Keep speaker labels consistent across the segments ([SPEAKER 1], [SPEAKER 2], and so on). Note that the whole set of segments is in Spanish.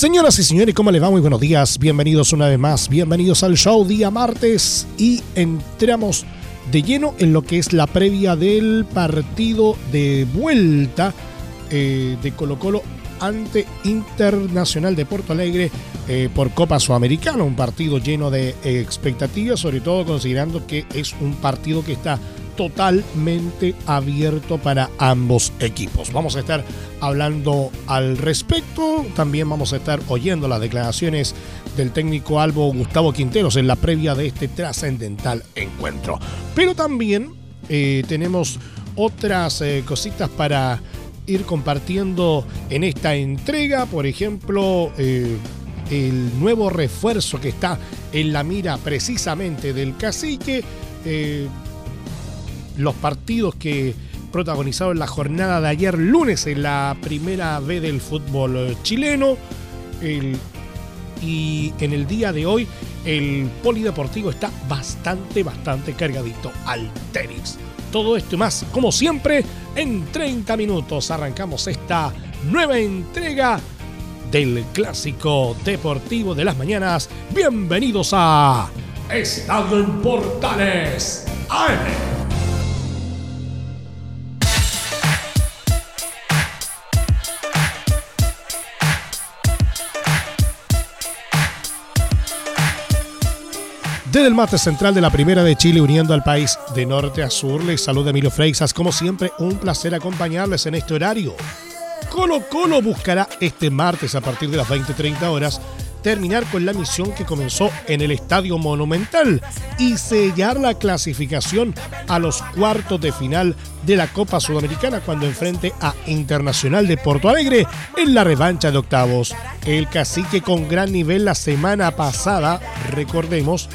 [SPEAKER 1] Señoras y señores, ¿cómo les va? Muy buenos días, bienvenidos una vez más, bienvenidos al show día martes. Y entramos de lleno en lo que es la previa del partido de vuelta eh, de Colo Colo ante Internacional de Porto Alegre eh, por Copa Sudamericana, un partido lleno de expectativas, sobre todo considerando que es un partido que está totalmente abierto para ambos equipos. Vamos a estar hablando al respecto, también vamos a estar oyendo las declaraciones del técnico Albo Gustavo Quinteros en la previa de este trascendental encuentro. Pero también eh, tenemos otras eh, cositas para ir compartiendo en esta entrega, por ejemplo, eh, el nuevo refuerzo que está en la mira precisamente del cacique los partidos que protagonizaron la jornada de ayer lunes en la primera B del fútbol chileno. y en el día de hoy el polideportivo está bastante, bastante cargadito al tenis. Todo esto y más, como siempre, en 30 minutos arrancamos esta nueva entrega del clásico deportivo de las mañanas. Bienvenidos a Estadio en Portales AM. Desde el mate central de la Primera de Chile, uniendo al país de norte a sur, les saluda Emilio Freixas. Como siempre, un placer acompañarles en este horario. Colo Colo buscará este martes a partir de las 20:30 horas terminar con la misión que comenzó en el Estadio Monumental y sellar la clasificación a los cuartos de final de la Copa Sudamericana cuando enfrente a Internacional de Porto Alegre en la revancha de octavos. El cacique con gran nivel la semana pasada, recordemos,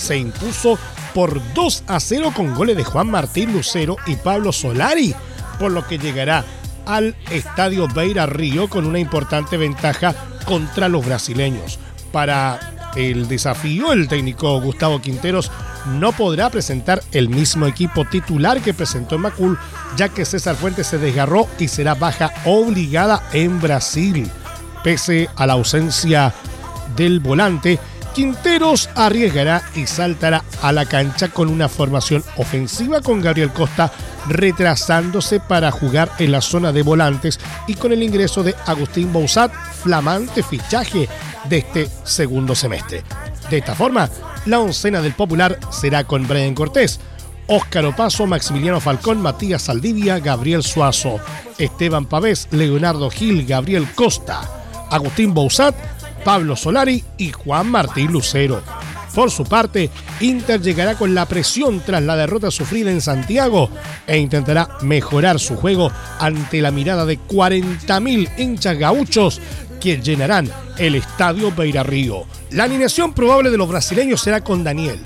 [SPEAKER 1] se impuso por 2 a 0 con goles de Juan Martín Lucero y Pablo Solari, por lo que llegará al Estadio Beira Río con una importante ventaja contra los brasileños. Para el desafío, el técnico Gustavo Quinteros no podrá presentar el mismo equipo titular que presentó en Macul, ya que César Fuentes se desgarró y será baja obligada en Brasil. Pese a la ausencia del volante, Quinteros arriesgará y saltará a la cancha con una formación ofensiva con Gabriel Costa retrasándose para jugar en la zona de volantes y con el ingreso de Agustín Bouzat, flamante fichaje de este segundo semestre. De esta forma, la oncena del Popular será con Brian Cortés, Óscar Opaso, Maximiliano Falcón, Matías Saldivia, Gabriel Suazo, Esteban Pavés, Leonardo Gil, Gabriel Costa, Agustín Bouzat, Pablo Solari y Juan Martín Lucero. Por su parte, Inter llegará con la presión tras la derrota sufrida en Santiago e intentará mejorar su juego ante la mirada de 40.000 hinchas gauchos que llenarán el estadio Beira Río. La alineación probable de los brasileños será con Daniel,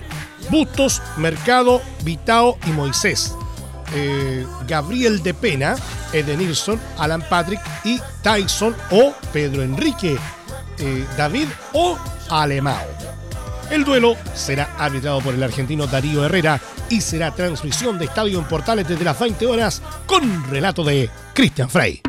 [SPEAKER 1] Bustos, Mercado, Vitao y Moisés. Eh, Gabriel de Pena, Edenilson, Alan Patrick y Tyson o Pedro Enrique eh, David o Alemao. El duelo será arbitrado por el argentino Darío Herrera y será transmisión de Estadio en Portales desde las 20 horas con relato de Christian Frey.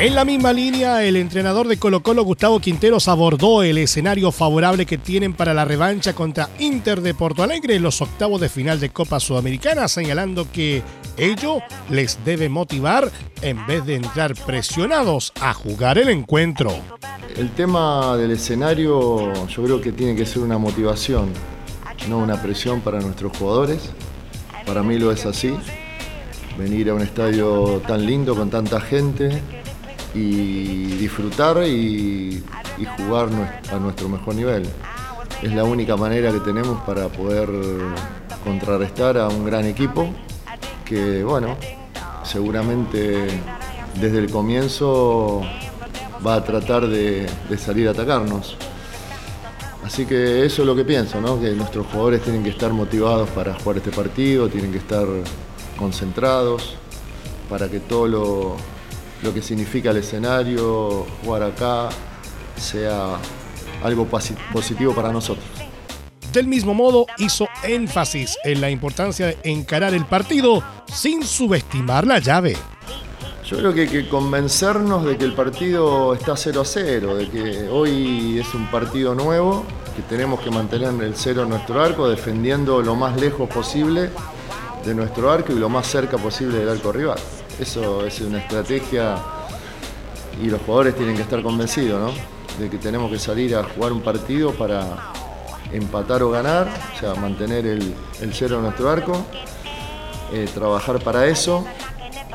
[SPEAKER 1] En la misma línea, el entrenador de Colo Colo, Gustavo Quinteros, abordó el escenario favorable que tienen para la revancha contra Inter de Porto Alegre en los octavos de final de Copa Sudamericana, señalando que ello les debe motivar en vez de entrar presionados a jugar el encuentro.
[SPEAKER 2] El tema del escenario yo creo que tiene que ser una motivación, no una presión para nuestros jugadores. Para mí lo es así. Venir a un estadio tan lindo con tanta gente, y disfrutar y, jugar a nuestro mejor nivel. es la única manera que tenemos para poder contrarrestar a un gran equipo que, bueno, seguramente desde el comienzo va a tratar de, salir a atacarnos. Así que eso es lo que pienso, ¿no? que nuestros jugadores tienen que estar motivados para jugar este partido, tienen que estar concentrados para que todo lo, lo que significa el escenario, jugar acá, sea algo positivo para nosotros.
[SPEAKER 1] Del mismo modo, hizo énfasis en la importancia de encarar el partido sin subestimar la llave.
[SPEAKER 2] Yo creo que hay que convencernos de que el partido está 0 a 0, de que hoy es un partido nuevo, que tenemos que mantener el cero en nuestro arco, defendiendo lo más lejos posible de nuestro arco y lo más cerca posible del arco rival. Eso es una estrategia y los jugadores tienen que estar convencidos, ¿no? De que tenemos que salir a jugar un partido para empatar o ganar, o sea, mantener el, cero en nuestro arco, eh, trabajar para eso,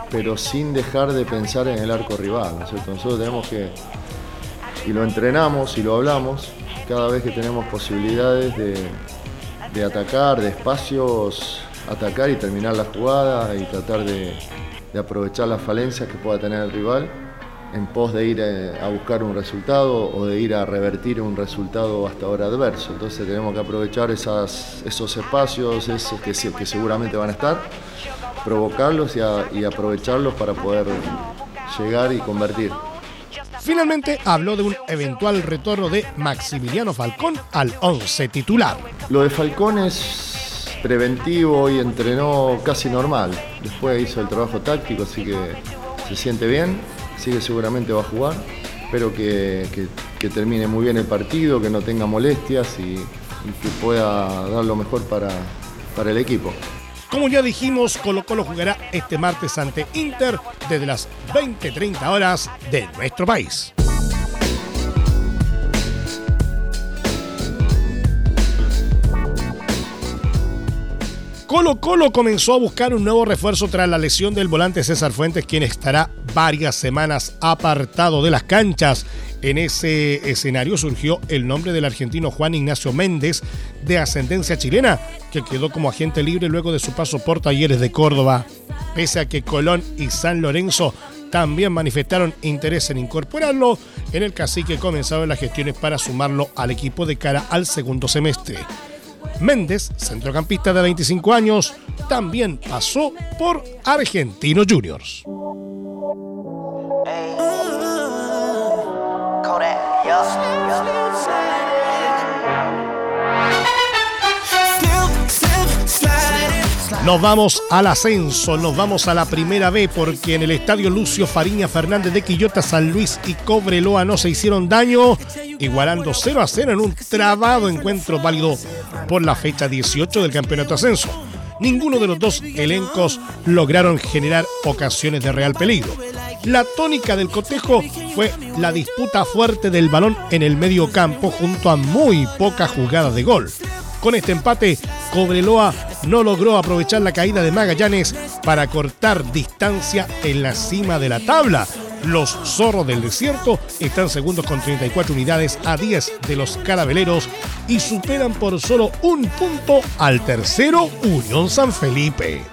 [SPEAKER 2] pero sin dejar de pensar en el arco rival, ¿no? Nosotros tenemos que, y lo entrenamos y lo hablamos, cada vez que tenemos posibilidades de, de atacar, de espacios, atacar y terminar la jugada y tratar de, de aprovechar las falencias que pueda tener el rival en pos de ir eh, a buscar un resultado o de ir a revertir un resultado hasta ahora adverso. Entonces tenemos que aprovechar esas, esos espacios esos que, que seguramente van a estar, provocarlos y, y aprovecharlos para poder llegar y convertir.
[SPEAKER 1] Finalmente habló de un eventual retorno de Maximiliano Falcón al 11 titular.
[SPEAKER 2] Lo de Falcón es preventivo y entrenó casi normal. Después hizo el trabajo táctico, así que se siente bien, sigue seguramente va a jugar. Espero que, termine muy bien el partido, que no tenga molestias y, que pueda dar lo mejor para, para el equipo.
[SPEAKER 1] Como ya dijimos, Colo Colo jugará este martes ante Inter desde las 20-30 horas de nuestro país. Colo Colo comenzó a buscar un nuevo refuerzo tras la lesión del volante César Fuentes, quien estará varias semanas apartado de las canchas. En ese escenario surgió el nombre del argentino Juan Ignacio Méndez, de ascendencia chilena, que quedó como agente libre luego de su paso por Talleres de Córdoba. Pese a que Colón y San Lorenzo también manifestaron interés en incorporarlo, en el cacique comenzaron las gestiones para sumarlo al equipo de cara al segundo semestre. Méndez, centrocampista de 25 años, también pasó por Argentinos Juniors. Nos vamos al ascenso, nos vamos a la primera B porque en el estadio Lucio Fariña Fernández de Quillota, San Luis y Cobreloa no se hicieron daño, igualando 0 a 0 en un trabado encuentro válido por la fecha 18 del campeonato ascenso. Ninguno de los dos elencos lograron generar ocasiones de real peligro. La tónica del cotejo fue la disputa fuerte del balón en el medio campo junto a muy pocas jugadas de gol. Con este empate, Cobreloa no logró aprovechar la caída de Magallanes para cortar distancia en la cima de la tabla. Los zorros del desierto están segundos con 34 unidades a 10 de los carabeleros y superan por solo un punto al tercero Unión San Felipe.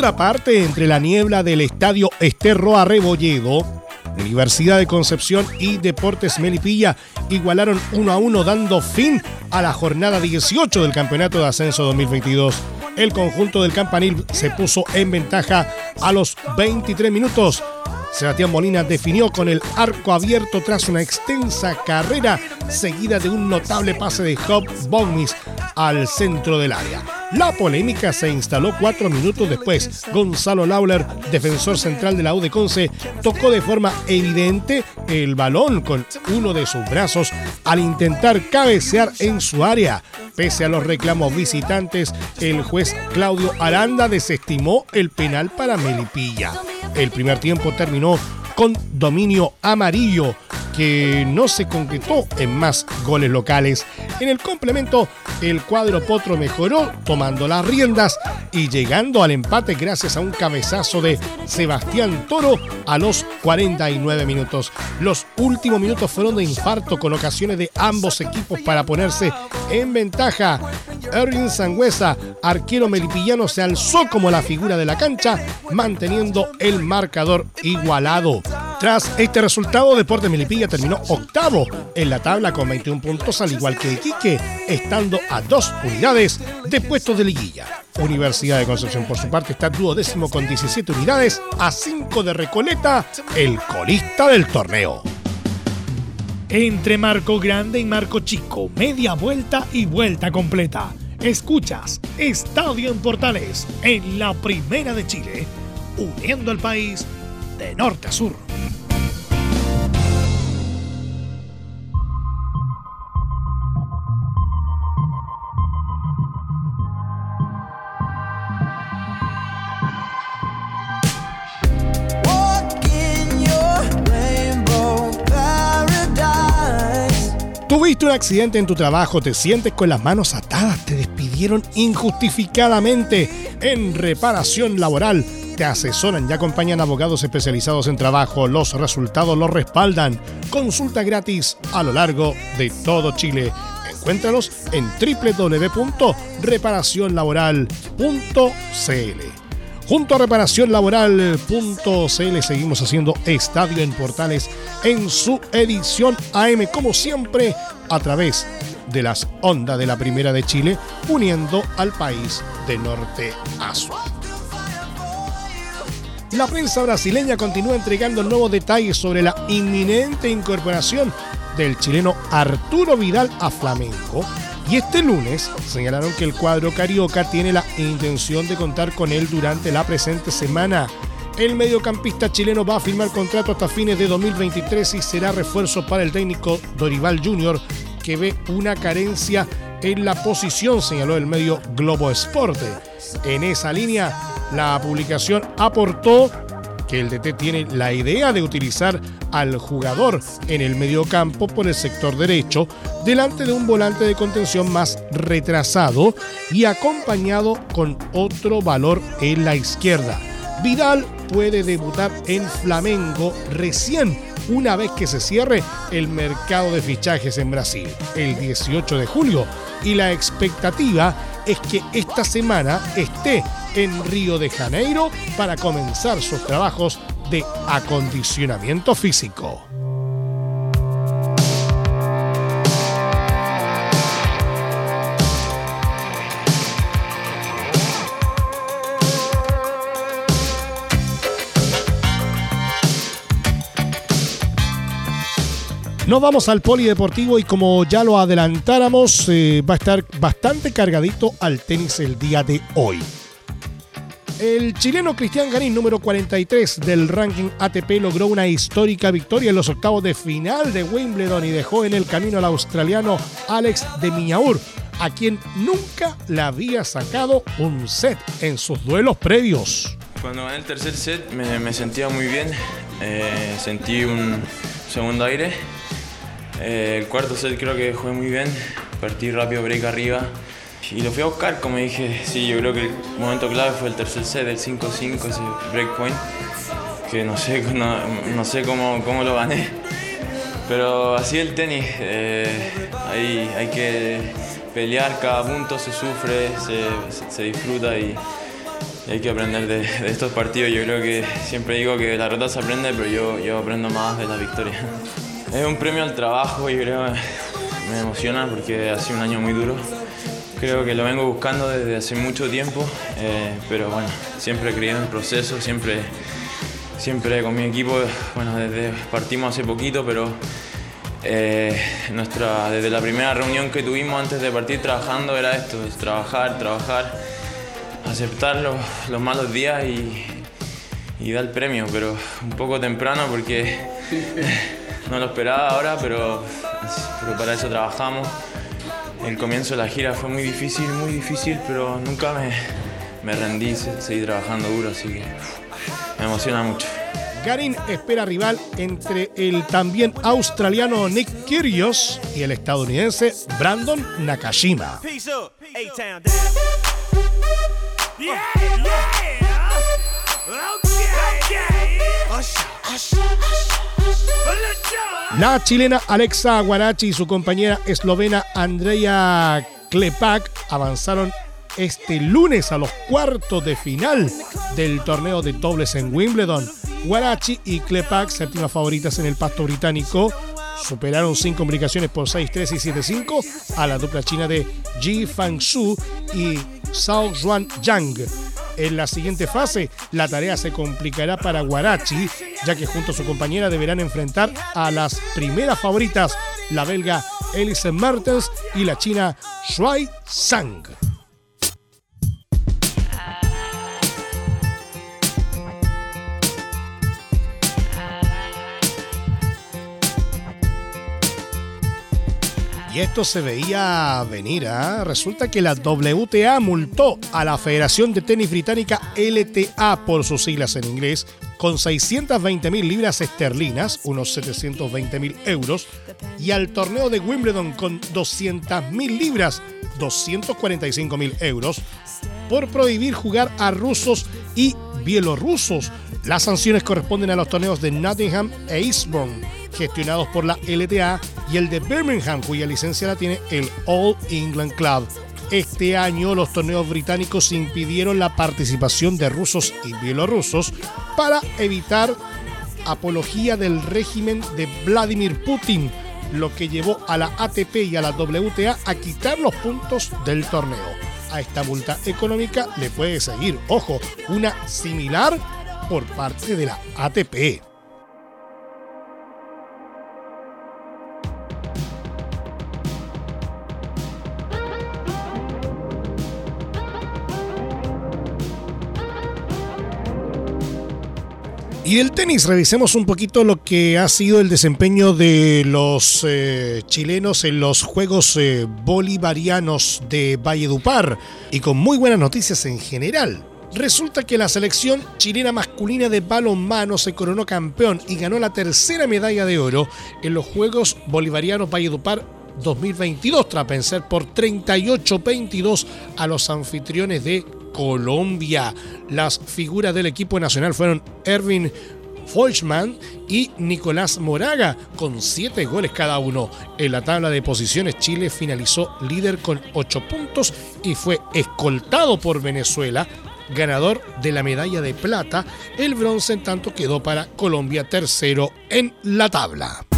[SPEAKER 1] Otra parte, entre la niebla del estadio Esterro Arrebolledo, Universidad de Concepción y Deportes Melipilla igualaron 1 a 1 dando fin a la jornada 18 del Campeonato de Ascenso 2022. El conjunto del Campanil se puso en ventaja a los 23 minutos. Sebastián Molina definió con el arco abierto tras una extensa carrera seguida de un notable pase de Job Bogmis al centro del área. La polémica se instaló cuatro minutos después. Gonzalo Lauler, defensor central de la U de Conce, tocó de forma evidente el balón con uno de sus brazos al intentar cabecear en su área. Pese a los reclamos visitantes, el juez Claudio Aranda desestimó el penal para Melipilla. El primer tiempo terminó con dominio amarillo que no se concretó en más goles locales. En el complemento, el cuadro potro mejoró tomando las riendas y llegando al empate gracias a un cabezazo de Sebastián Toro a los 49 minutos. Los últimos minutos fueron de infarto con ocasiones de ambos equipos para ponerse en ventaja. Erwin Sangüesa, arquero melipillano, se alzó como la figura de la cancha, manteniendo el marcador igualado. Tras este resultado, Deporte Melipilla terminó octavo en la tabla con 21 puntos, al igual que Iquique, estando a dos unidades de puestos de liguilla. Universidad de Concepción, por su parte, está duodécimo con 17 unidades, a 5 de Recoleta, el colista del torneo.
[SPEAKER 3] Entre Marco Grande y Marco Chico, media vuelta y vuelta completa. Escuchas Estadio en Portales en la Primera de Chile, uniendo al país de norte a sur.
[SPEAKER 1] Tuviste un accidente en tu trabajo, te sientes con las manos atadas, te despidieron injustificadamente en reparación laboral. Te asesoran y acompañan abogados especializados en trabajo. Los resultados los respaldan. Consulta gratis a lo largo de todo Chile. Encuéntralos en www.reparacionlaboral.cl. Junto a reparacionlaboral.cl seguimos haciendo Estadio en Portales en su edición AM, como siempre, a través de las ondas de la Primera de Chile, uniendo al país de norte a sur. La prensa brasileña continúa entregando nuevos detalles sobre la inminente incorporación del chileno Arturo Vidal a Flamengo y este lunes señalaron que el cuadro carioca tiene la intención de contar con él durante la presente semana. El mediocampista chileno va a firmar contrato hasta fines de 2023 y será refuerzo para el técnico Dorival Jr., que ve una carencia en la posición, señaló el medio Globo Esporte. En esa línea, la publicación aportó que el DT tiene la idea de utilizar al jugador en el mediocampo por el sector derecho, delante de un volante de contención más retrasado y acompañado con otro valor en la izquierda. Vidal puede debutar en Flamengo recién una vez que se cierre el mercado de fichajes en Brasil, el 18 de julio, y la expectativa es que esta semana esté en Río de Janeiro para comenzar sus trabajos de acondicionamiento físico. Nos vamos al polideportivo y como ya lo adelantáramos, eh, va a estar bastante cargadito al tenis el día de hoy. El chileno Cristian Garín, número 43 del ranking ATP, logró una histórica victoria en los octavos de final de Wimbledon y dejó en el camino al australiano Alex de Miñaur, a quien nunca le había sacado un set en sus duelos previos.
[SPEAKER 4] Cuando gané el tercer set me, sentía muy bien, eh, sentí un segundo aire. Eh, el cuarto set creo que jugué muy bien, partí rápido, break arriba y lo fui a buscar, como dije, sí, yo creo que el momento clave fue el tercer set, el 5-5, ese breakpoint, que no sé, no, sé cómo, cómo, lo gané. Pero así el tenis, eh, hay, hay, que pelear, cada punto se sufre, se, se disfruta y, hay que aprender de, estos partidos. Yo creo que siempre digo que la rota se aprende, pero yo, yo aprendo más de la victoria. Es un premio al trabajo y creo me emociona porque ha sido un año muy duro. Creo que lo vengo buscando desde hace mucho tiempo, eh, pero bueno, siempre creído en el proceso, siempre, siempre con mi equipo, bueno, desde partimos hace poquito, pero eh, nuestra, desde la primera reunión que tuvimos antes de partir trabajando era esto, trabajar, trabajar, aceptar los, los malos días y, y, dar el premio, pero un poco temprano porque no lo esperaba ahora, pero, pero para eso trabajamos. El comienzo de la gira fue muy difícil, muy difícil, pero nunca me, me rendí, seguí trabajando duro, así que me emociona mucho.
[SPEAKER 1] Garin espera rival entre el también australiano Nick Kyrgios y el estadounidense Brandon Nakashima. La chilena Alexa Guarachi y su compañera eslovena Andrea Klepak avanzaron este lunes a los cuartos de final del torneo de dobles en Wimbledon. Guarachi y Klepak, séptimas favoritas en el pasto británico, superaron sin complicaciones por 6-3 y 7-5 a la dupla china de Ji Fangsu y Zhao Xuan Yang. En la siguiente fase, la tarea se complicará para Guarachi, ya que junto a su compañera deberán enfrentar a las primeras favoritas, la belga Elise Mertens y la china Shuai Zhang. Y esto se veía venir. ¿ah? Resulta que la WTA multó a la Federación de Tenis Británica LTA por sus siglas en inglés con 620 mil libras esterlinas, unos 720 mil euros, y al torneo de Wimbledon con 200 mil libras, 245 mil euros, por prohibir jugar a rusos y bielorrusos. Las sanciones corresponden a los torneos de Nottingham e Eastbourne gestionados por la LTA, y el de Birmingham, cuya licencia la tiene el All England Club. Este año los torneos británicos impidieron la participación de rusos y bielorrusos para evitar apología del régimen de Vladimir Putin, lo que llevó a la ATP y a la WTA a quitar los puntos del torneo. A esta multa económica le puede seguir, ojo, una similar por parte de la ATP. Y del tenis, revisemos un poquito lo que ha sido el desempeño de los eh, chilenos en los Juegos eh, Bolivarianos de Valledupar y con muy buenas noticias en general. Resulta que la selección chilena masculina de balonmano se coronó campeón y ganó la tercera medalla de oro en los Juegos Bolivarianos Valledupar 2022 tras vencer por 38-22 a los anfitriones de Colombia. Las figuras del equipo nacional fueron Erwin Folchman y Nicolás Moraga, con 7 goles cada uno. En la tabla de posiciones, Chile finalizó líder con 8 puntos y fue escoltado por Venezuela, ganador de la medalla de plata. El bronce, en tanto, quedó para Colombia tercero en la tabla.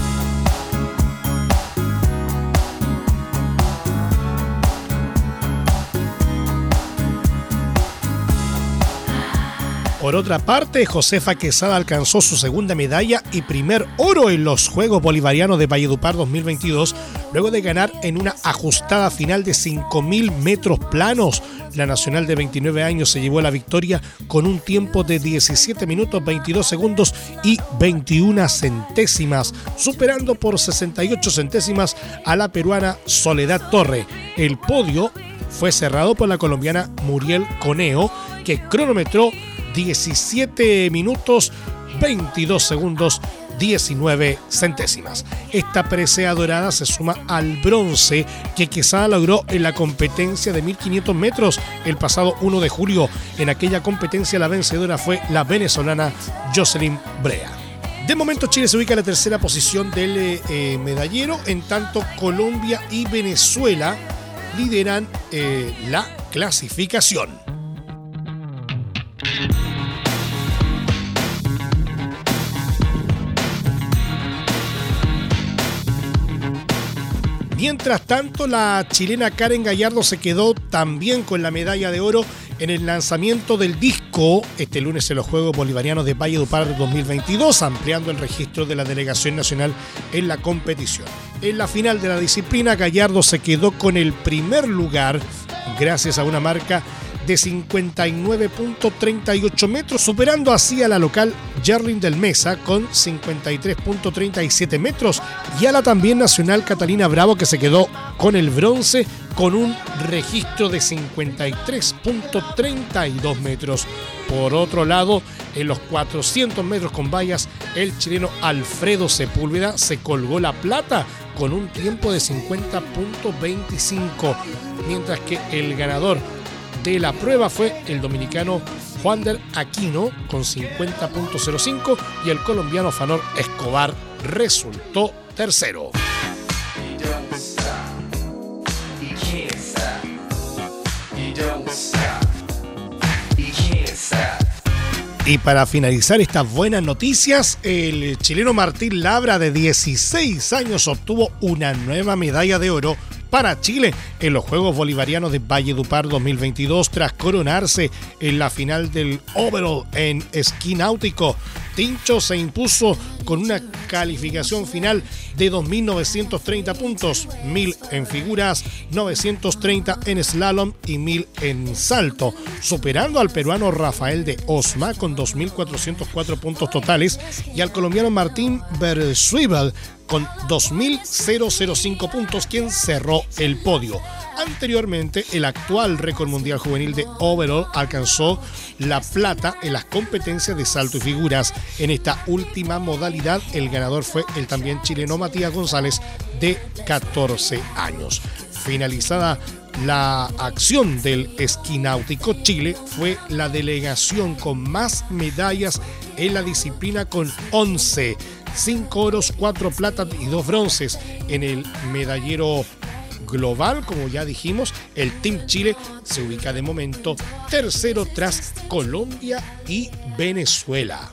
[SPEAKER 1] Por otra parte, Josefa Quesada alcanzó su segunda medalla y primer oro en los Juegos Bolivarianos de Valledupar 2022, luego de ganar en una ajustada final de 5.000 metros planos. La nacional de 29 años se llevó la victoria con un tiempo de 17 minutos 22 segundos y 21 centésimas, superando por 68 centésimas a la peruana Soledad Torre. El podio fue cerrado por la colombiana Muriel Coneo, que cronometró 17 minutos 22 segundos 19 centésimas. Esta presea dorada se suma al bronce que Quesada logró en la competencia de 1500 metros el pasado 1 de julio. En aquella competencia la vencedora fue la venezolana Jocelyn Brea. De momento Chile se ubica en la tercera posición del eh, medallero, en tanto Colombia y Venezuela lideran eh, la clasificación. Mientras tanto, la chilena Karen Gallardo se quedó también con la medalla de oro en el lanzamiento del disco este lunes en los Juegos Bolivarianos de Valle Par 2022, ampliando el registro de la delegación nacional en la competición. En la final de la disciplina, Gallardo se quedó con el primer lugar gracias a una marca de 59.38 metros, superando así a la local Jerlin del Mesa con 53.37 metros y a la también nacional Catalina Bravo que se quedó con el bronce con un registro de 53.32 metros. Por otro lado, En los 400 metros con vallas, el chileno Alfredo Sepúlveda se colgó la plata con un tiempo de 50.25, mientras que el ganador de la prueba fue el dominicano Juander Aquino con 50.05 y el colombiano Fanor Escobar resultó tercero. Y para finalizar estas buenas noticias, el chileno Martín Labra de 16 años obtuvo una nueva medalla de oro para Chile en los Juegos Bolivarianos de Valle Dupar 2022 tras coronarse en la final del Overall en esquí náutico. Tincho se impuso con una calificación final de 2.930 puntos, 1.000 en figuras, 930 en slalom y 1.000 en salto, superando al peruano Rafael de Osma con 2.404 puntos totales y al colombiano Martín Bersuibel con 2.005 puntos, quien cerró el podio. Anteriormente, el actual récord mundial juvenil de overall alcanzó la plata en las competencias de salto y figuras. En esta última modalidad, el ganador fue el también chileno Matías González, de 14 años. Finalizada la acción del esquí náutico, Chile fue la delegación con más medallas en la disciplina con 11, 5 oros, 4 platas y 2 bronces en el medallero global, como ya dijimos, el Team Chile se ubica de momento tercero tras Colombia y Venezuela.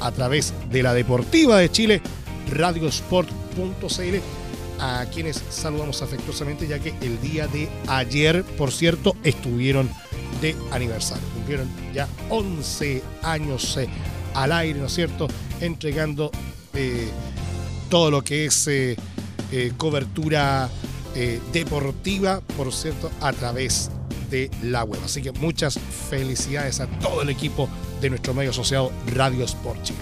[SPEAKER 1] a través de la Deportiva de Chile, radiosport.cl, a quienes saludamos afectuosamente ya que el día de ayer, por cierto, estuvieron de aniversario. Cumplieron ya 11 años eh, al aire, ¿no es cierto? Entregando todo lo que es eh, eh, cobertura eh, deportiva, por cierto, a través de la web. Así que muchas felicidades a todo el equipo de nuestro medio asociado Radio Sport Chile.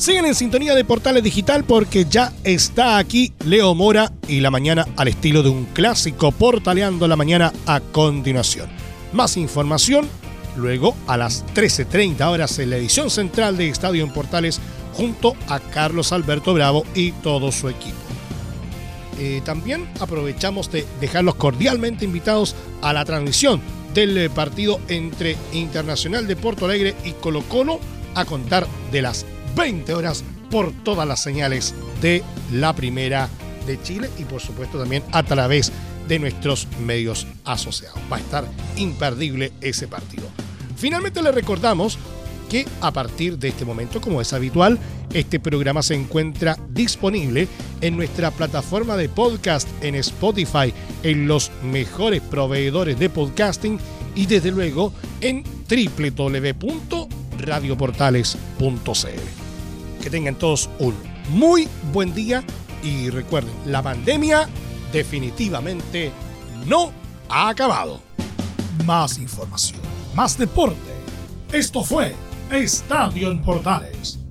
[SPEAKER 1] Siguen en sintonía de Portales Digital porque ya está aquí Leo Mora y la mañana al estilo de un clásico portaleando la mañana a continuación. Más información luego a las 13.30 horas en la edición central de Estadio en Portales junto a Carlos Alberto Bravo y todo su equipo. Eh, también aprovechamos de dejarlos cordialmente invitados a la transmisión del partido entre Internacional de Porto Alegre y Colo Colo a contar de las 20 horas por todas las señales de la Primera de Chile y por supuesto también a través de nuestros medios asociados. Va a estar imperdible ese partido. Finalmente le recordamos que a partir de este momento, como es habitual, este programa se encuentra disponible en nuestra plataforma de podcast en Spotify, en los mejores proveedores de podcasting y desde luego en www.radioportales.cl. Que tengan todos un muy buen día y recuerden, la pandemia definitivamente no ha acabado. Más información, más deporte. Esto fue Estadio en Portales,